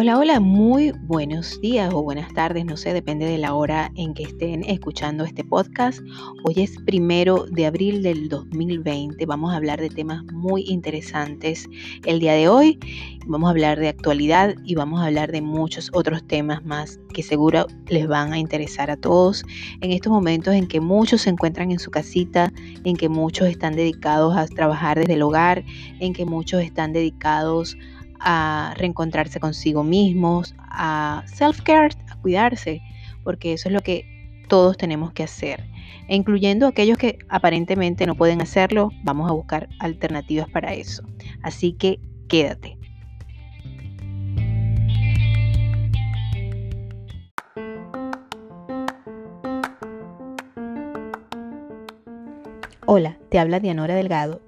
Hola, hola, muy buenos días o buenas tardes, no sé, depende de la hora en que estén escuchando este podcast. Hoy es primero de abril del 2020, vamos a hablar de temas muy interesantes el día de hoy. Vamos a hablar de actualidad y vamos a hablar de muchos otros temas más que seguro les van a interesar a todos en estos momentos en que muchos se encuentran en su casita, en que muchos están dedicados a trabajar desde el hogar, en que muchos están dedicados a a reencontrarse consigo mismos, a self-care, a cuidarse, porque eso es lo que todos tenemos que hacer. E incluyendo aquellos que aparentemente no pueden hacerlo, vamos a buscar alternativas para eso. Así que quédate. Hola, te habla Dianora Delgado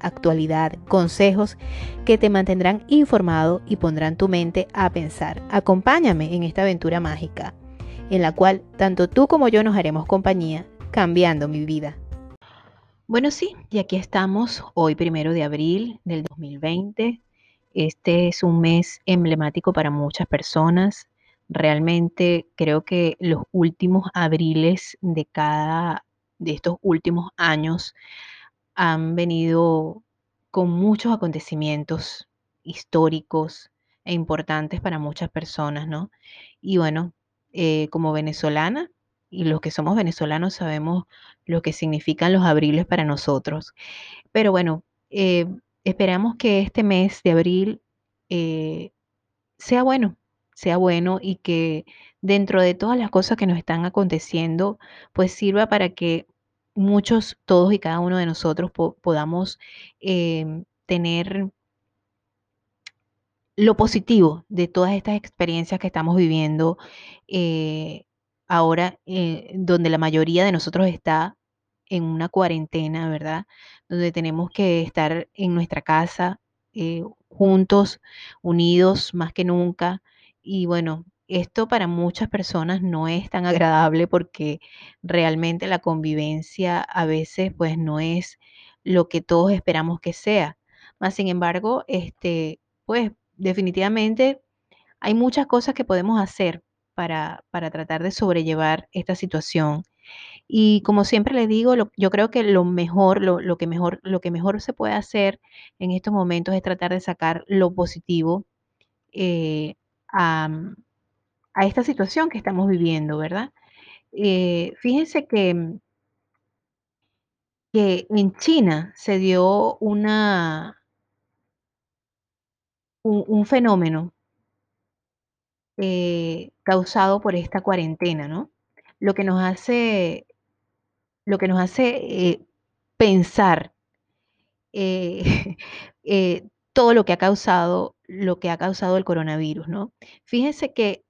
actualidad, consejos que te mantendrán informado y pondrán tu mente a pensar. Acompáñame en esta aventura mágica, en la cual tanto tú como yo nos haremos compañía, cambiando mi vida. Bueno, sí, y aquí estamos hoy, primero de abril del 2020. Este es un mes emblemático para muchas personas. Realmente creo que los últimos abriles de cada de estos últimos años han venido con muchos acontecimientos históricos e importantes para muchas personas, ¿no? Y bueno, eh, como venezolana, y los que somos venezolanos sabemos lo que significan los abriles para nosotros. Pero bueno, eh, esperamos que este mes de abril eh, sea bueno, sea bueno y que dentro de todas las cosas que nos están aconteciendo, pues sirva para que muchos, todos y cada uno de nosotros podamos em, tener lo positivo de todas estas experiencias que estamos viviendo eh, ahora, eh, donde la mayoría de nosotros está en una cuarentena, ¿verdad? Donde tenemos que estar en nuestra casa, eh, juntos, unidos más que nunca. Y bueno, esto para muchas personas no es tan agradable porque realmente la convivencia a veces pues no es lo que todos esperamos que sea. Más sin embargo, este, pues definitivamente hay muchas cosas que podemos hacer para, para tratar de sobrellevar esta situación. Y como siempre le digo, yo creo que lo mejor, lo, que mejor, lo que mejor se puede hacer en estos momentos es tratar de sacar lo positivo eh, a esta situación que estamos viviendo, ¿verdad? Eh, fíjense que, mm, que en China se dio una, un, fenómeno eh, causado por esta cuarentena, ¿no? Lo que nos hace, lo que nos hace eh, pensar todo lo que ha causado, lo que ha causado el coronavirus, ¿no? Fíjense que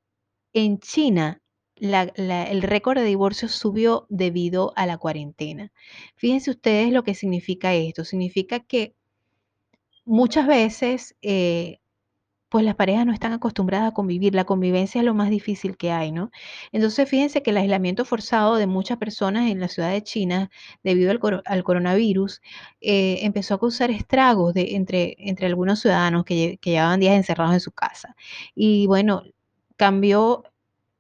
en China, el récord de divorcios subió debido a la cuarentena. Fíjense ustedes lo que significa esto. Significa que muchas veces, eh, pues las parejas no están acostumbradas a convivir. La convivencia es lo más difícil que hay, ¿no? Entonces, fíjense que el aislamiento forzado de muchas personas en la ciudad de China debido al, coronavirus eh, empezó a causar estragos entre, algunos ciudadanos que llevaban días encerrados en su casa. Y bueno, cambió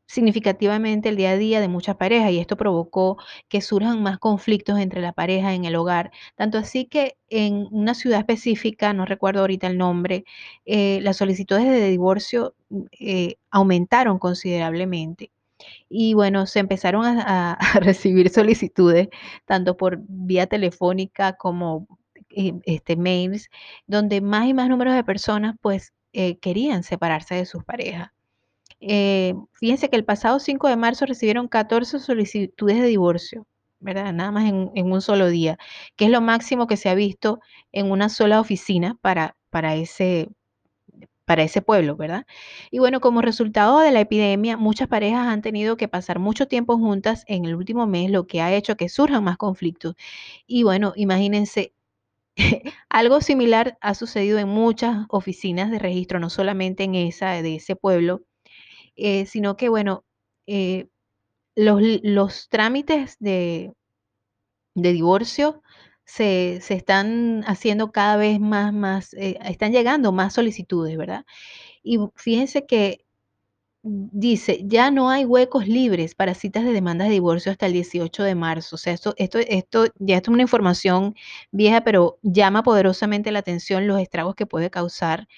significativamente el día a día de muchas parejas y esto provocó que surjan más conflictos entre la pareja en el hogar. Tanto así que en una ciudad específica, no recuerdo ahorita el nombre, eh, las solicitudes de divorcio eh, aumentaron considerablemente. Y bueno, se empezaron a, recibir solicitudes tanto por vía telefónica como eh, este, mails, donde más y más números de personas pues querían separarse de sus parejas. Eh, fíjense que el pasado 5 de marzo recibieron 14 solicitudes de divorcio, ¿verdad? Nada más en, un solo día, que es lo máximo que se ha visto en una sola oficina para, para, ese, para ese pueblo, ¿verdad? Y bueno, como resultado de la epidemia, muchas parejas han tenido que pasar mucho tiempo juntas en el último mes, lo que ha hecho que surjan más conflictos. Y bueno, imagínense, algo similar ha sucedido en muchas oficinas de registro, no solamente en esa de ese pueblo, eh, sino que bueno, eh, los, los, trámites de, de divorcio se, están haciendo cada vez más, más, eh, están llegando más solicitudes, ¿verdad? Y fíjense que dice, ya no hay huecos libres para citas de demandas de divorcio hasta el 18 de marzo. O sea, esto, esto, esto ya es una información vieja, pero llama poderosamente la atención los estragos que puede causar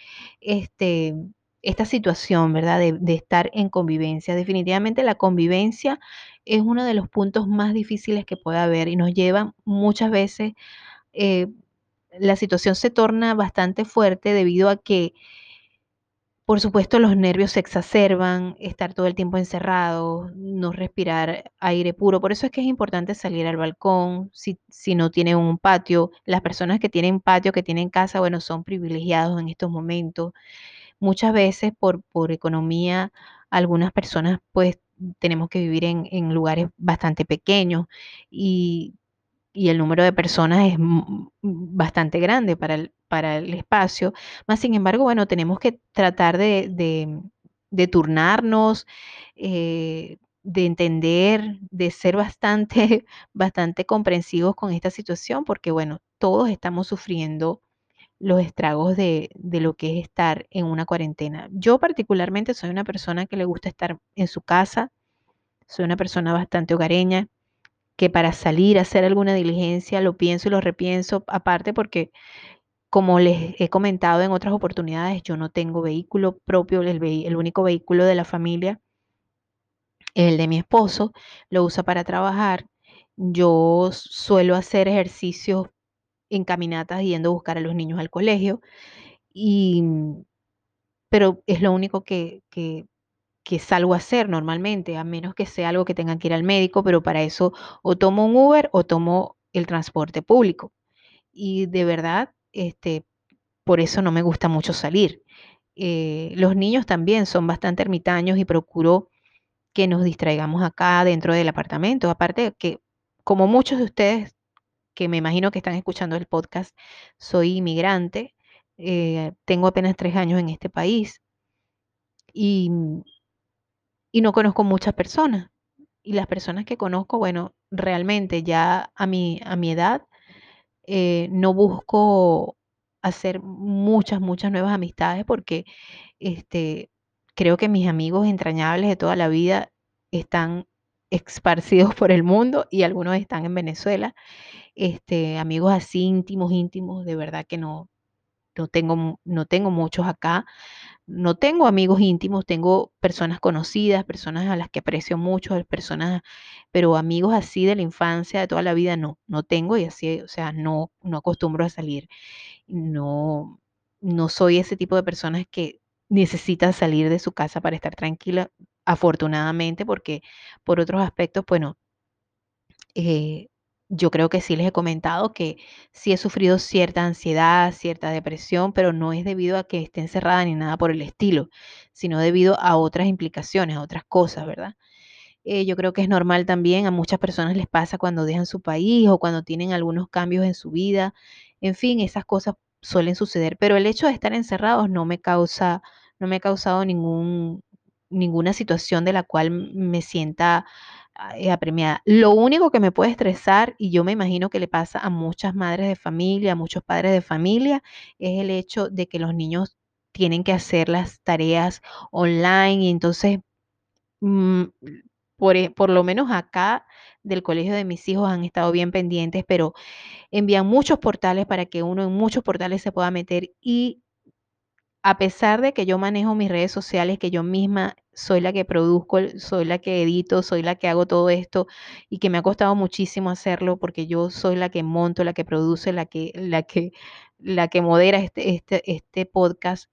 este, esta situación, ¿verdad? De, estar en convivencia. Definitivamente la convivencia es uno de los puntos más difíciles que puede haber y nos lleva muchas veces, eh, la situación se torna bastante fuerte debido a que por supuesto, los nervios se exacerban, estar todo el tiempo encerrado, no respirar aire puro. Por eso es que es importante salir al balcón, si, si no tienen un patio. Las personas que tienen patio, que tienen casa, bueno, son privilegiados en estos momentos. Muchas veces por, por economía, algunas personas pues tenemos que vivir en, en lugares bastante pequeños y y el número de personas es bastante grande para el, para el espacio. Más sin embargo, bueno, tenemos que tratar de, de, turnarnos, eh, de entender, de ser bastante, bastante comprensivos con esta situación, porque bueno, todos estamos sufriendo los estragos de, de, lo que es estar en una cuarentena. Yo particularmente soy una persona que le gusta estar en su casa, soy una persona bastante hogareña, que para salir a hacer alguna diligencia lo pienso y lo repienso, aparte porque, como les he comentado en otras oportunidades, yo no tengo vehículo propio, el, único vehículo de la familia el de mi esposo, lo usa para trabajar. Yo suelo hacer ejercicios en caminatas yendo a buscar a los niños al colegio, y, pero es lo único que, que, que salgo a hacer normalmente, a menos que sea algo que tengan que ir al médico, pero para eso o tomo un Uber o tomo el transporte público. Y de verdad, este, por eso no me gusta mucho salir. Eh, los niños también son bastante ermitaños y procuro que nos distraigamos acá dentro del apartamento. Aparte que, como muchos de ustedes, que me imagino que están escuchando el podcast, soy inmigrante, eh, tengo apenas tres años en este país y y no conozco muchas personas. Y las personas que conozco, bueno, realmente ya a mi, a mi edad eh, no busco hacer muchas, muchas nuevas amistades porque este, creo que mis amigos entrañables de toda la vida están esparcidos por el mundo y algunos están en Venezuela. Este, amigos así íntimos, íntimos, de verdad que no, no tengo, no tengo muchos acá no tengo amigos íntimos, tengo personas conocidas, personas a las que aprecio mucho, personas, pero amigos así de la infancia, de toda la vida, no, no tengo y así, o sea, no, no acostumbro a salir. No, no soy ese tipo de personas que necesita salir de su casa para estar tranquila, afortunadamente, porque por otros aspectos, bueno, eh, yo creo que sí les he comentado que sí he sufrido cierta ansiedad, cierta depresión, pero no es debido a que esté encerrada ni nada por el estilo, sino debido a otras implicaciones, a otras cosas, ¿verdad? Eh, yo creo que es normal también, a muchas personas les pasa cuando dejan su país o cuando tienen algunos cambios en su vida, en fin, esas cosas suelen suceder, pero el hecho de estar encerrados no me causa, no me ha causado ningún, ninguna situación de la cual me sienta apremiada. Lo único que me puede estresar, y yo me imagino que le pasa a muchas madres de familia, a muchos padres de familia, es el hecho de que los niños tienen que hacer las tareas online entonces, mm, por, e, por lo menos acá del colegio de mis hijos han estado bien pendientes, pero envían muchos portales para que uno en muchos portales se pueda meter y a pesar de que yo manejo mis redes sociales, que yo misma soy la que produzco, soy la que edito, soy la que hago todo esto y que me ha costado muchísimo hacerlo porque yo soy la que monto, la que produce, la que, la que, la que modera este, este, este podcast.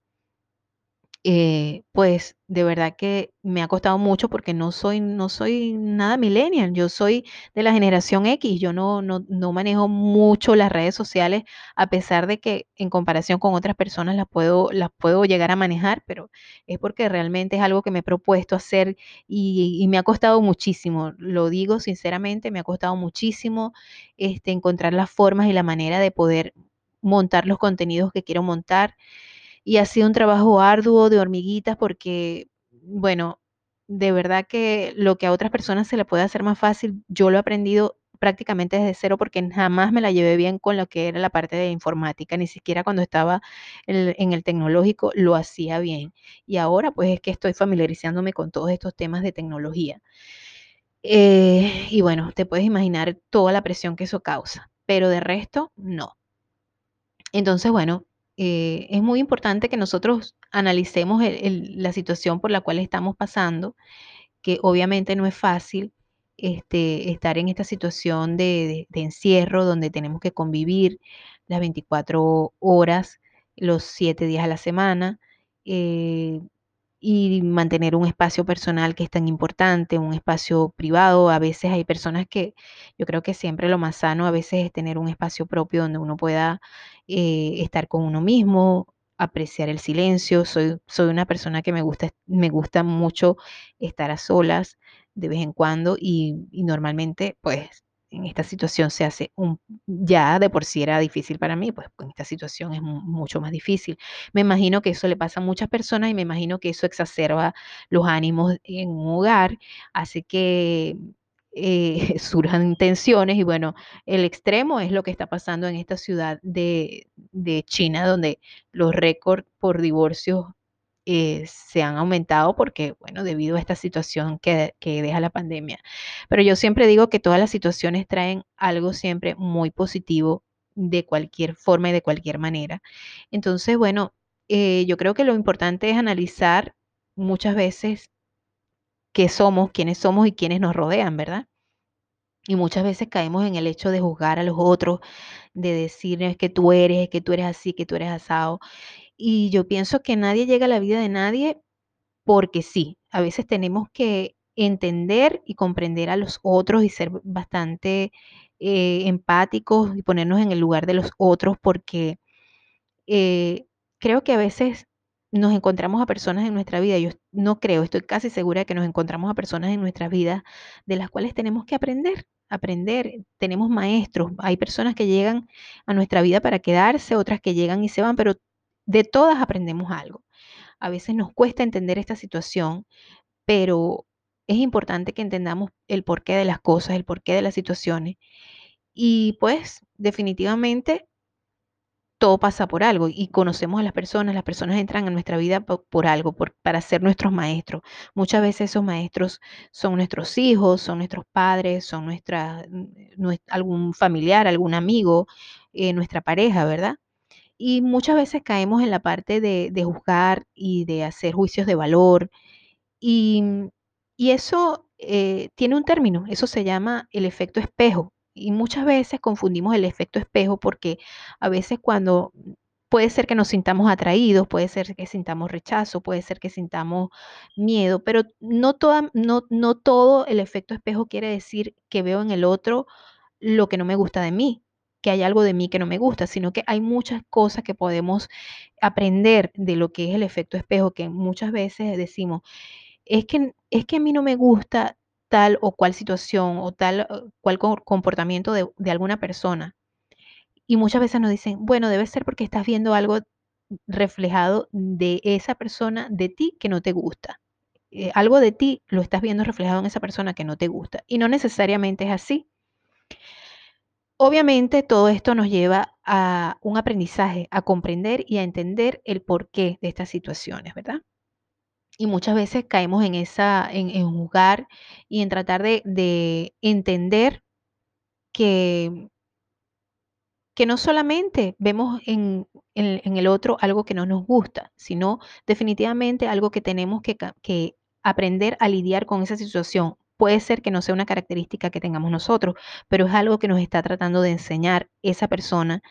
Eh, pues de verdad que me ha costado mucho porque no soy, no soy nada millennial, yo soy de la generación X, yo no, no, no manejo mucho las redes sociales, a pesar de que en comparación con otras personas las puedo, las puedo llegar a manejar, pero es porque realmente es algo que me he propuesto hacer y, y me ha costado muchísimo, lo digo sinceramente, me ha costado muchísimo este, encontrar las formas y la manera de poder montar los contenidos que quiero montar y ha sido un trabajo arduo de hormiguitas porque, bueno, de verdad que lo que a otras personas se le puede hacer más fácil, yo lo he aprendido prácticamente desde cero porque jamás me la llevé bien con lo que era la parte de informática, ni siquiera cuando estaba en, el tecnológico lo hacía bien. Y ahora pues es que estoy familiarizándome con todos estos temas de tecnología. Eh, y bueno, te puedes imaginar toda la presión que eso causa, pero de resto, no. Entonces, bueno, eh, es muy importante que nosotros analicemos la situación por la cual estamos pasando, que obviamente no es fácil este, estar en esta situación de encierro donde tenemos que convivir las 24 horas, los 7 días a la semana. eh, y mantener un espacio personal que es tan importante, un espacio privado. A veces hay personas que yo creo que siempre lo más sano a veces es tener un espacio propio donde uno pueda eh, estar con uno mismo, apreciar el silencio. Soy, soy una persona que me gusta, me gusta mucho estar a solas de vez en cuando y, y normalmente pues en esta situación se hace un, ya de por sí era difícil para mí, pues en esta situación es mu- mucho más difícil. Me imagino que eso le pasa a muchas personas y me imagino que eso exacerba los ánimos en un hogar, hace que eh, surjan tensiones y bueno, el extremo es lo que está pasando en esta ciudad de, de China, donde los récords por divorcios eh, se han aumentado porque, bueno, debido a esta situación que, que deja la pandemia. Pero yo siempre digo que todas las situaciones traen algo siempre muy positivo de cualquier forma y de cualquier manera. Entonces, bueno, eh, yo creo que lo importante es analizar muchas veces qué somos, quiénes somos y quiénes nos rodean, ¿verdad? Y muchas veces caemos en el hecho de juzgar a los otros, de decir es que tú eres, es que tú eres así, que tú eres asado. Y yo pienso que nadie llega a la vida de nadie porque sí. A veces tenemos que entender y comprender a los otros y ser bastante eh, empáticos y ponernos en el lugar de los otros porque eh, creo que a veces nos encontramos a personas en nuestra vida, yo no creo, estoy casi segura de que nos encontramos a personas en nuestras vidas de las cuales tenemos que aprender, aprender. Tenemos maestros, hay personas que llegan a nuestra vida para quedarse, otras que llegan y se van, pero de todas aprendemos algo. A veces nos cuesta entender esta situación, pero es importante que entendamos el porqué de las cosas, el porqué de las situaciones. Y pues definitivamente todo pasa por algo y conocemos a las personas, las personas entran a nuestra vida po- por, algo, para ser nuestros maestros. Muchas veces esos maestros son nuestros hijos, son nuestros padres, son nuestra, nues- algún familiar, algún amigo, eh, nuestra pareja, ¿verdad? Y muchas veces caemos en la parte de, de juzgar y de hacer juicios de valor y, y eso eh, tiene un término, eso se llama el efecto espejo. Y muchas veces confundimos el efecto espejo porque a veces cuando puede ser que nos sintamos atraídos, puede ser que sintamos rechazo, puede ser que sintamos miedo, pero no, toda, no, no todo el efecto espejo quiere decir que veo en el otro lo que no me gusta de mí, que hay algo de mí que no me gusta, sino que hay muchas cosas que podemos aprender de lo que es el efecto espejo, que muchas veces decimos, es que es que a mí no me gusta tal o cual situación o tal o cual co comportamiento de de alguna persona. Y muchas veces nos dicen: "Bueno, debe ser porque estás viendo algo reflejado de esa persona, de ti, que no te gusta. Eh, algo de ti lo estás viendo reflejado en esa persona que no te gusta". Y no necesariamente es así. Obviamente, todo esto nos lleva a un aprendizaje, a comprender y a entender el porqué de estas situaciones, ¿verdad? Y muchas veces caemos en esa en en juzgar y en tratar de de entender que que no solamente vemos en en en el otro algo que no nos gusta, sino definitivamente algo que tenemos que que aprender a lidiar con esa situación. Puede ser que no sea una característica que tengamos nosotros, pero es algo que nos está tratando de enseñar esa persona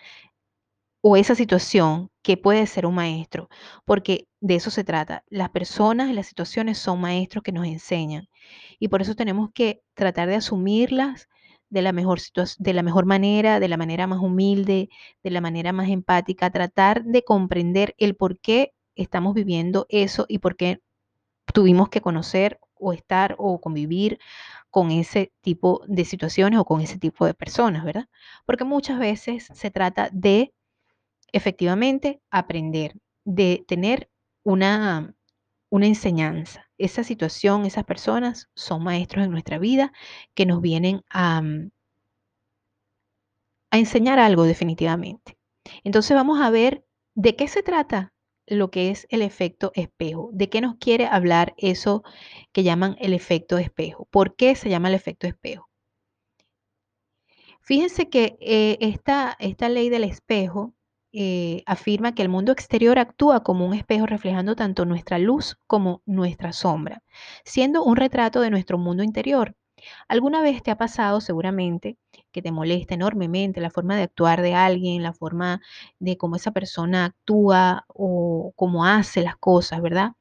o esa situación que puede ser un maestro, porque de eso se trata. Las personas y las situaciones son maestros que nos enseñan y por eso tenemos que tratar de asumirlas de la mejor de la mejor manera, de la manera más humilde, de la manera más empática, tratar de comprender el por qué estamos viviendo eso y por qué tuvimos que conocer o estar o convivir con ese tipo de situaciones o con ese tipo de personas, ¿verdad? Porque muchas veces se trata de efectivamente aprender, de tener una, una enseñanza. Esa situación, esas personas son maestros en nuestra vida que nos vienen a, mm, a enseñar algo definitivamente. Entonces vamos a ver de qué se trata lo que es el efecto espejo. ¿De qué nos quiere hablar eso que llaman el efecto espejo? ¿Por qué se llama el efecto espejo? Fíjense que eh, esta, esta ley del espejo eh, afirma que el mundo exterior actúa como un espejo reflejando tanto nuestra luz como nuestra sombra, siendo un retrato de nuestro mundo interior. ¿Alguna vez te ha pasado seguramente que te molesta enormemente la forma de actuar de alguien, la forma de cómo esa persona actúa o cómo hace las cosas, ¿verdad?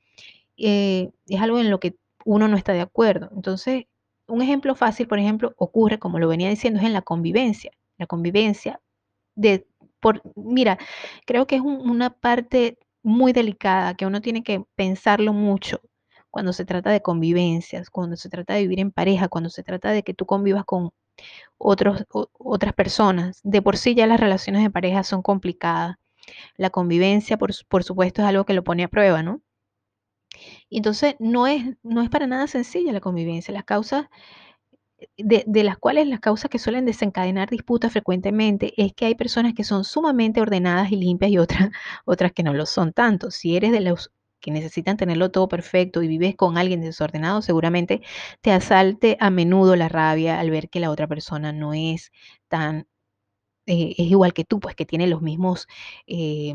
Eh, es algo en lo que uno no está de acuerdo. Entonces, un ejemplo fácil, por ejemplo, ocurre, como lo venía diciendo, es en la convivencia. La convivencia de por, mira, creo que es una parte muy delicada que uno tiene que pensarlo mucho cuando se trata de convivencias, cuando se trata de vivir en pareja, cuando se trata de que tú convivas con otros, otras personas. De por sí ya las relaciones de pareja son complicadas. La convivencia, por, por supuesto, es algo que lo pone a prueba, ¿no? Entonces, no es, no es para nada sencilla la convivencia. Las causas de, las cuales las causas que suelen desencadenar disputas frecuentemente es que hay personas que son sumamente ordenadas y limpias y otras, otras que no lo son tanto. Si eres de los que necesitan tenerlo todo perfecto y vives con alguien desordenado, seguramente te asalte a menudo la rabia al ver que la otra persona no es tan, eh, es igual que tú, pues que tiene los mismos, eh,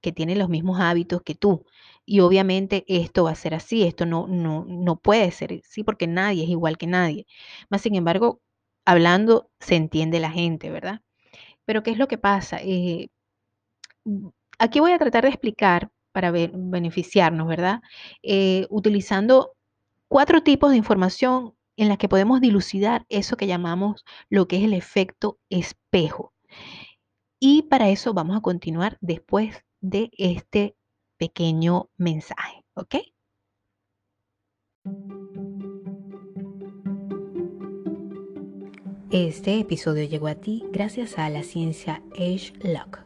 que tiene los mismos hábitos que tú. Y obviamente esto va a ser así, esto no, no, no puede ser así porque nadie es igual que nadie. Más sin embargo, hablando se entiende la gente, ¿verdad? Pero ¿qué es lo que pasa? Eh, mm, aquí voy a tratar de explicar para beneficiarnos, ¿verdad? Eh, utilizando cuatro tipos de información en las que podemos dilucidar eso que llamamos lo que es el efecto espejo. Y para eso vamos a continuar después de este pequeño mensaje, ¿ok? Este episodio llegó a ti gracias a la ciencia Age Lock.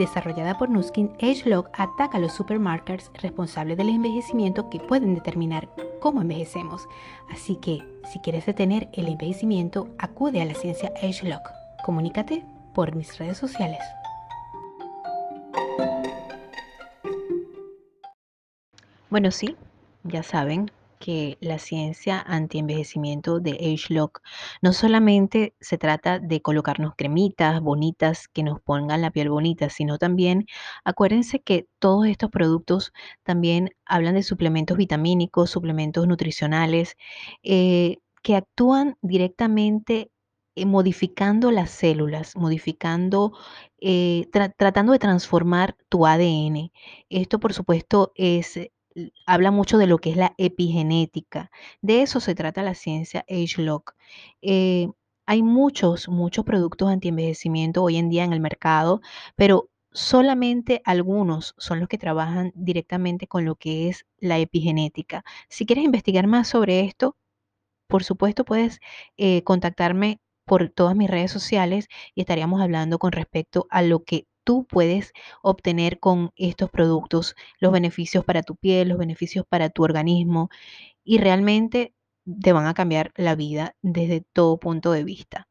desarrollada por Nuskin, AgeLog ataca a los supermarkers responsables del envejecimiento que pueden determinar cómo envejecemos. Así que, si quieres detener el envejecimiento, acude a la ciencia AgeLog. Comunícate por mis redes sociales. Bueno, sí, ya saben, que la ciencia anti-envejecimiento de AgeLock no solamente se trata de colocarnos cremitas bonitas que nos pongan la piel bonita, sino también acuérdense que todos estos productos también hablan de suplementos vitamínicos, suplementos nutricionales, eh, que actúan directamente eh, modificando las células, modificando, eh, tratando de transformar tu ADN. Esto, por supuesto, es habla mucho de lo que es la epigenética. De eso se trata la ciencia AgeLock. Eh, hay muchos, muchos productos anti-envejecimiento hoy en día en el mercado, pero solamente algunos son los que trabajan directamente con lo que es la epigenética. Si quieres investigar más sobre esto, por supuesto puedes eh, contactarme por todas mis redes sociales y estaríamos hablando con respecto a lo que tú puedes obtener con estos productos, los beneficios para tu piel, los beneficios para tu organismo y realmente te van a cambiar la vida desde todo punto de vista.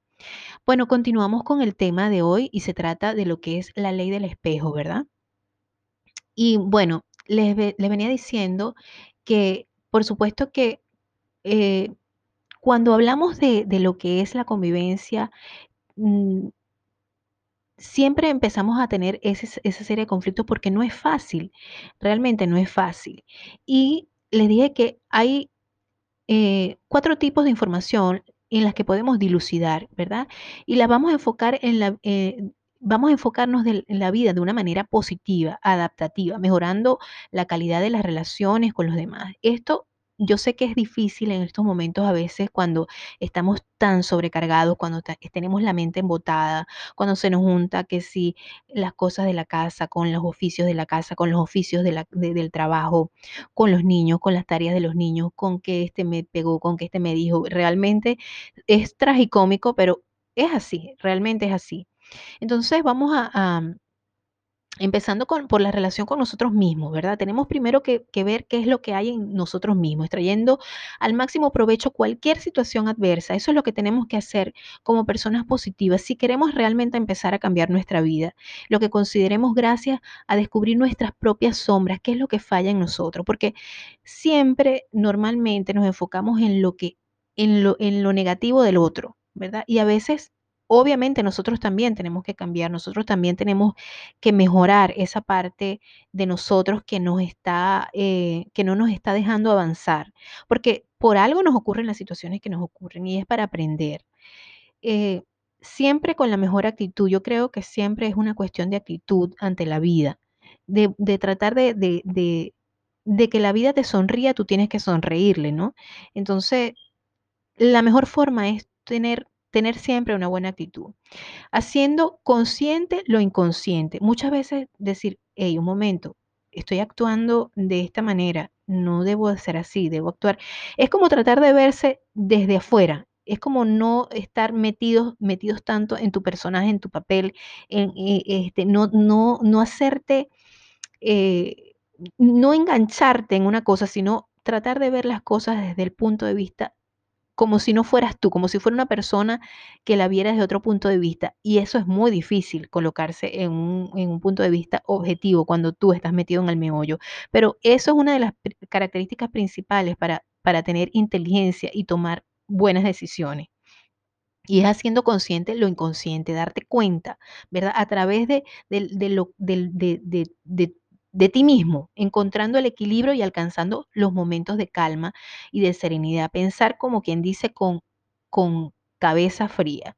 Bueno, continuamos con el tema de hoy y se trata de lo que es la ley del espejo, ¿verdad? Y bueno, les, les venía diciendo que, por supuesto que eh, cuando hablamos de, de, lo que es la convivencia, mmm, siempre empezamos a tener ese, esa serie de conflictos porque no es fácil, realmente no es fácil. Y les dije que hay eh, cuatro tipos de información en las que podemos dilucidar, ¿verdad? Y las vamos a enfocar en la... Eh, vamos a enfocarnos en la vida de una manera positiva, adaptativa, mejorando la calidad de las relaciones con los demás. Esto yo sé que es difícil en estos momentos a veces cuando estamos tan sobrecargados, cuando tenemos la mente embotada, cuando se nos junta que si las cosas de la casa, con los oficios de la casa, con los oficios del trabajo, con los niños, con las tareas de los niños, con que este me pegó, con que este me dijo, realmente es tragicómico, pero es así, realmente es así. Entonces vamos a Empezando con, por la relación con nosotros mismos, ¿verdad? Tenemos primero que, ver qué es lo que hay en nosotros mismos, extrayendo al máximo provecho cualquier situación adversa. Eso es lo que tenemos que hacer como personas positivas si queremos realmente empezar a cambiar nuestra vida. Lo que consideremos gracias a descubrir nuestras propias sombras, qué es lo que falla en nosotros, porque siempre normalmente nos enfocamos en lo que en lo, en lo negativo del otro, ¿verdad? Y a veces obviamente nosotros también tenemos que cambiar, nosotros también tenemos que mejorar esa parte de nosotros que nos está, eh, que no nos está dejando avanzar, porque por algo nos ocurren las situaciones que nos ocurren y es para aprender. Eh, siempre con la mejor actitud, yo creo que siempre es una cuestión de actitud ante la vida, de, tratar de, de, de que la vida te sonría, tú tienes que sonreírle, ¿no? Entonces, la mejor forma es tener tener siempre una buena actitud. Haciendo consciente lo inconsciente. Muchas veces decir, hey, un momento, estoy actuando de esta manera, no debo ser así, debo actuar. Es como tratar de verse desde afuera. Es como no estar metidos, metidos tanto en tu personaje, en tu papel, en, eh, este, no, no, no hacerte, eh, no engancharte en una cosa, sino tratar de ver las cosas desde el punto de vista como si no fueras tú, como si fuera una persona que la viera desde otro punto de vista. Y eso es muy difícil colocarse en un, punto de vista objetivo cuando tú estás metido en el meollo. Pero eso es una de las características principales para, para tener inteligencia y tomar buenas decisiones. Y es haciendo consciente lo inconsciente, darte cuenta, ¿verdad? A través de, lo, de, de, de ti mismo, encontrando el equilibrio y alcanzando los momentos de calma y de serenidad. Pensar como quien dice con, con cabeza fría.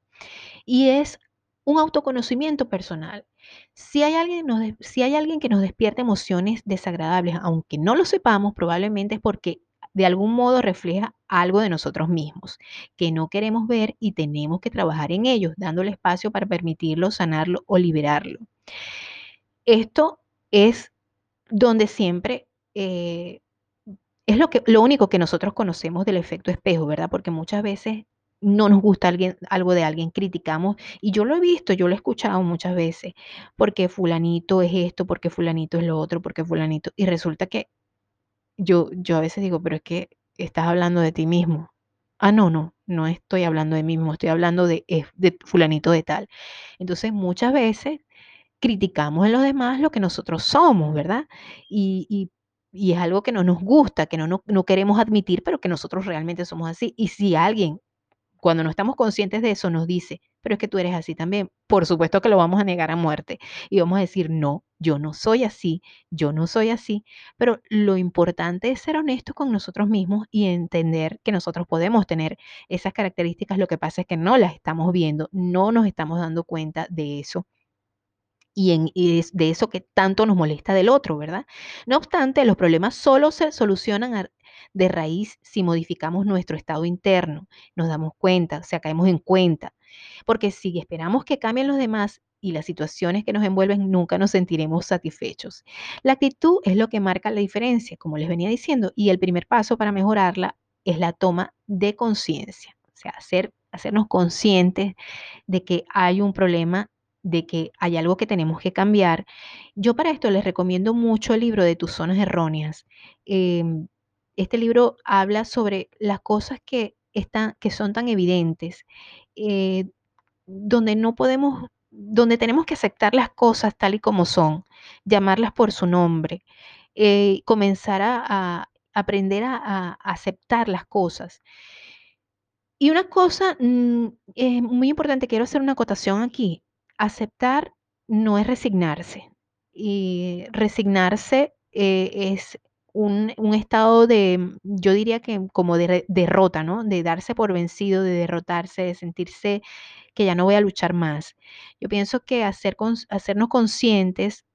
Y es un autoconocimiento personal. Si hay, alguien si hay alguien que nos despierta emociones desagradables, aunque no lo sepamos, probablemente es porque de algún modo refleja algo de nosotros mismos que no queremos ver y tenemos que trabajar en ellos, dándole espacio para permitirlo, sanarlo o liberarlo. Esto es donde siempre eh, es lo, que, lo único que nosotros conocemos del efecto espejo, ¿verdad? Porque muchas veces no nos gusta alguien, algo de alguien, criticamos, y yo lo he visto, yo lo he escuchado muchas veces, porque fulanito es esto, porque fulanito es lo otro, porque fulanito, y resulta que yo, yo a veces digo, pero es que estás hablando de ti mismo. Ah, no, no, no estoy hablando de mí mismo, estoy hablando de, de fulanito de tal. Entonces, muchas veces criticamos en los demás lo que nosotros somos, ¿verdad? Y, es algo que no nos gusta, que no, no, queremos admitir, pero que nosotros realmente somos así. Y si alguien, cuando no estamos conscientes de eso, nos dice, pero es que tú eres así también, por supuesto que lo vamos a negar a muerte. Y vamos a decir, no, yo no soy así, yo no soy así. Pero lo importante es ser honestos con nosotros mismos y entender que nosotros podemos tener esas características. Lo que pasa es que no las estamos viendo, no nos estamos dando cuenta de eso y, en, de eso que tanto nos molesta del otro, ¿verdad? No obstante, los problemas solo se solucionan de raíz si modificamos nuestro estado interno, nos damos cuenta, o sea, caemos en cuenta. Porque si esperamos que cambien los demás y las situaciones que nos envuelven, nunca nos sentiremos satisfechos. La actitud es lo que marca la diferencia, como les venía diciendo, y el primer paso para mejorarla es la toma de conciencia, o sea, hacer, hacernos conscientes de que hay un problema de que hay algo que tenemos que cambiar. Yo para esto les recomiendo mucho el libro de Tus Zonas Erróneas. Em, este libro habla sobre las cosas que, están, que son tan evidentes. Eh, donde no podemos, donde tenemos que aceptar las cosas tal y como son, llamarlas por su nombre, eh, comenzar a, aprender a, aceptar las cosas. Y una cosa mm, es muy importante, quiero hacer una acotación aquí. Aceptar no es resignarse. Y resignarse eh, es un, estado de, yo diría que como de derrota, ¿no? De darse por vencido, de derrotarse, de sentirse que ya no voy a luchar más. Yo pienso que hacer, hacernos conscientes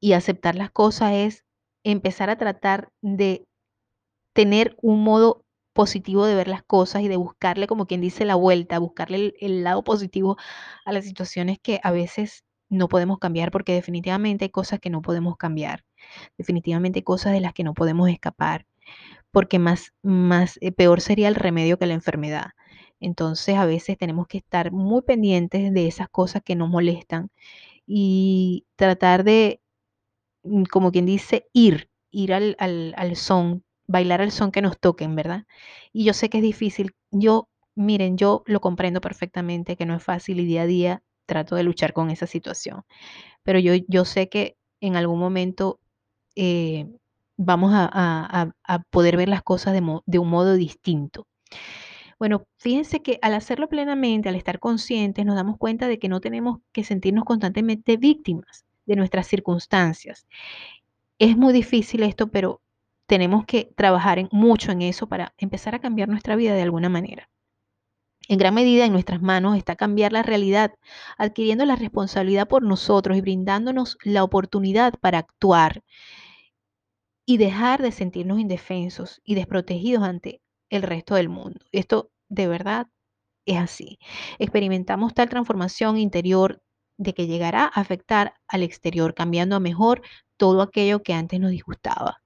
y aceptar las cosas es empezar a tratar de tener un modo positivo de ver las cosas y de buscarle, como quien dice, la vuelta, buscarle el, lado positivo a las situaciones que a veces no podemos cambiar, porque definitivamente hay cosas que no podemos cambiar, definitivamente hay cosas de las que no podemos escapar, porque más, más eh, peor sería el remedio que la enfermedad. Entonces a veces tenemos que estar muy pendientes de esas cosas que nos molestan y tratar de, mm, como quien dice, ir, ir al, al, al son, bailar al son que nos toquen, ¿verdad? Y yo sé que es difícil. Yo, miren, yo lo comprendo perfectamente, que no es fácil y día a día trato de luchar con esa situación. Pero yo, yo sé que en algún momento eh, vamos a, poder ver las cosas de, de un modo distinto. Bueno, fíjense que al hacerlo plenamente, al estar conscientes, nos damos cuenta de que no tenemos que sentirnos constantemente víctimas de nuestras circunstancias. Es muy difícil esto, pero tenemos que trabajar en, mucho en eso para empezar a cambiar nuestra vida de alguna manera. En gran medida en nuestras manos está cambiar la realidad, adquiriendo la responsabilidad por nosotros y brindándonos la oportunidad para actuar y dejar de sentirnos indefensos y desprotegidos ante el resto del mundo. Esto de verdad es así. Experimentamos tal transformación interior de que llegará a afectar al exterior, cambiando a mejor todo aquello que antes nos disgustaba.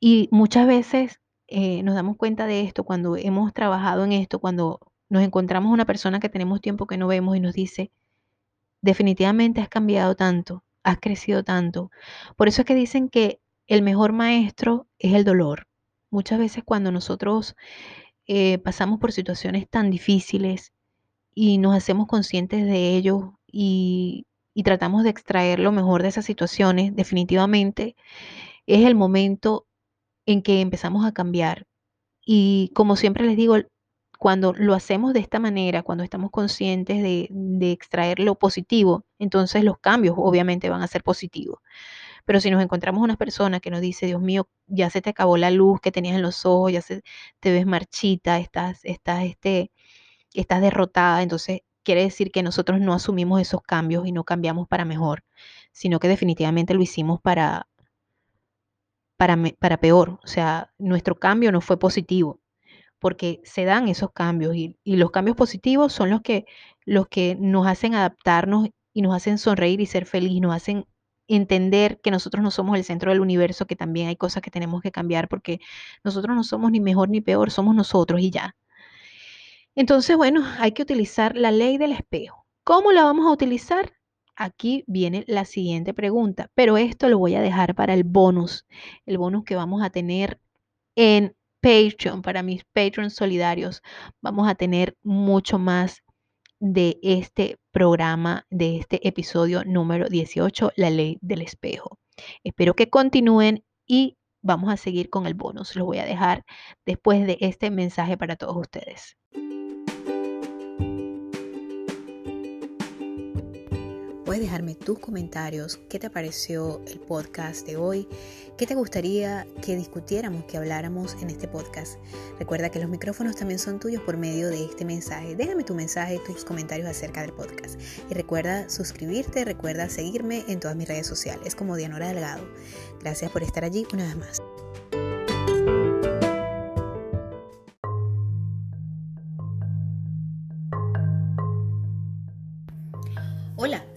Y muchas veces eh, nos damos cuenta de esto cuando hemos trabajado en esto, cuando nos encontramos una persona que tenemos tiempo que no vemos y nos dice, definitivamente has cambiado tanto, has crecido tanto. Por eso es que dicen que el mejor maestro es el dolor. Muchas veces cuando nosotros eh, pasamos por situaciones tan difíciles y nos hacemos conscientes de ello y, y tratamos de extraer lo mejor de esas situaciones, definitivamente es el momento en que empezamos a cambiar. Y como siempre les digo, cuando lo hacemos de esta manera, cuando estamos conscientes de, de, extraer lo positivo, entonces los cambios obviamente van a ser positivos. Pero si nos encontramos una persona que nos dice, Dios mío, ya se te acabó la luz que tenías en los ojos, ya se, te ves marchita, estás, estás, este, estás derrotada, entonces quiere decir que nosotros no asumimos esos cambios y no cambiamos para mejor, sino que definitivamente lo hicimos para, para, para peor. O sea, nuestro cambio no fue positivo, porque se dan esos cambios y, los cambios positivos son los que, los que nos hacen adaptarnos y nos hacen sonreír y ser feliz, nos hacen entender que nosotros no somos el centro del universo, que también hay cosas que tenemos que cambiar porque nosotros no somos ni mejor ni peor, somos nosotros y ya. Entonces, bueno, hay que utilizar la ley del espejo. ¿Cómo la vamos a utilizar? Aquí viene la siguiente pregunta, pero esto lo voy a dejar para el bonus, el bonus que vamos a tener en Patreon, para mis Patreons solidarios. Vamos a tener mucho más de este programa, de este episodio número 18, La ley del espejo. Espero que continúen y vamos a seguir con el bonus. Lo voy a dejar después de este mensaje para todos ustedes. Puedes dejarme tus comentarios, qué te pareció el podcast de hoy, qué te gustaría que discutiéramos, que habláramos en este podcast. Recuerda que los micrófonos también son tuyos por medio de este mensaje. Déjame tu mensaje, tus comentarios acerca del podcast. Y recuerda suscribirte, recuerda seguirme en todas mis redes sociales como Dianora Delgado. Gracias por estar allí una vez más.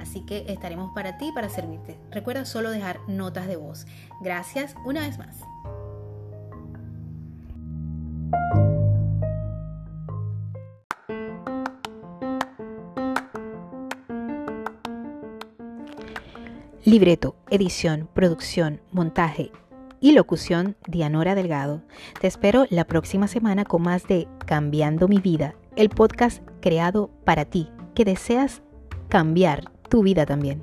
Así que estaremos para ti, para servirte. Recuerda solo dejar notas de voz. Gracias una vez más. Libreto, edición, producción, montaje y locución Dianora Delgado. Te espero la próxima semana con más de Cambiando mi vida, el podcast creado para ti, que deseas cambiar tu vida también.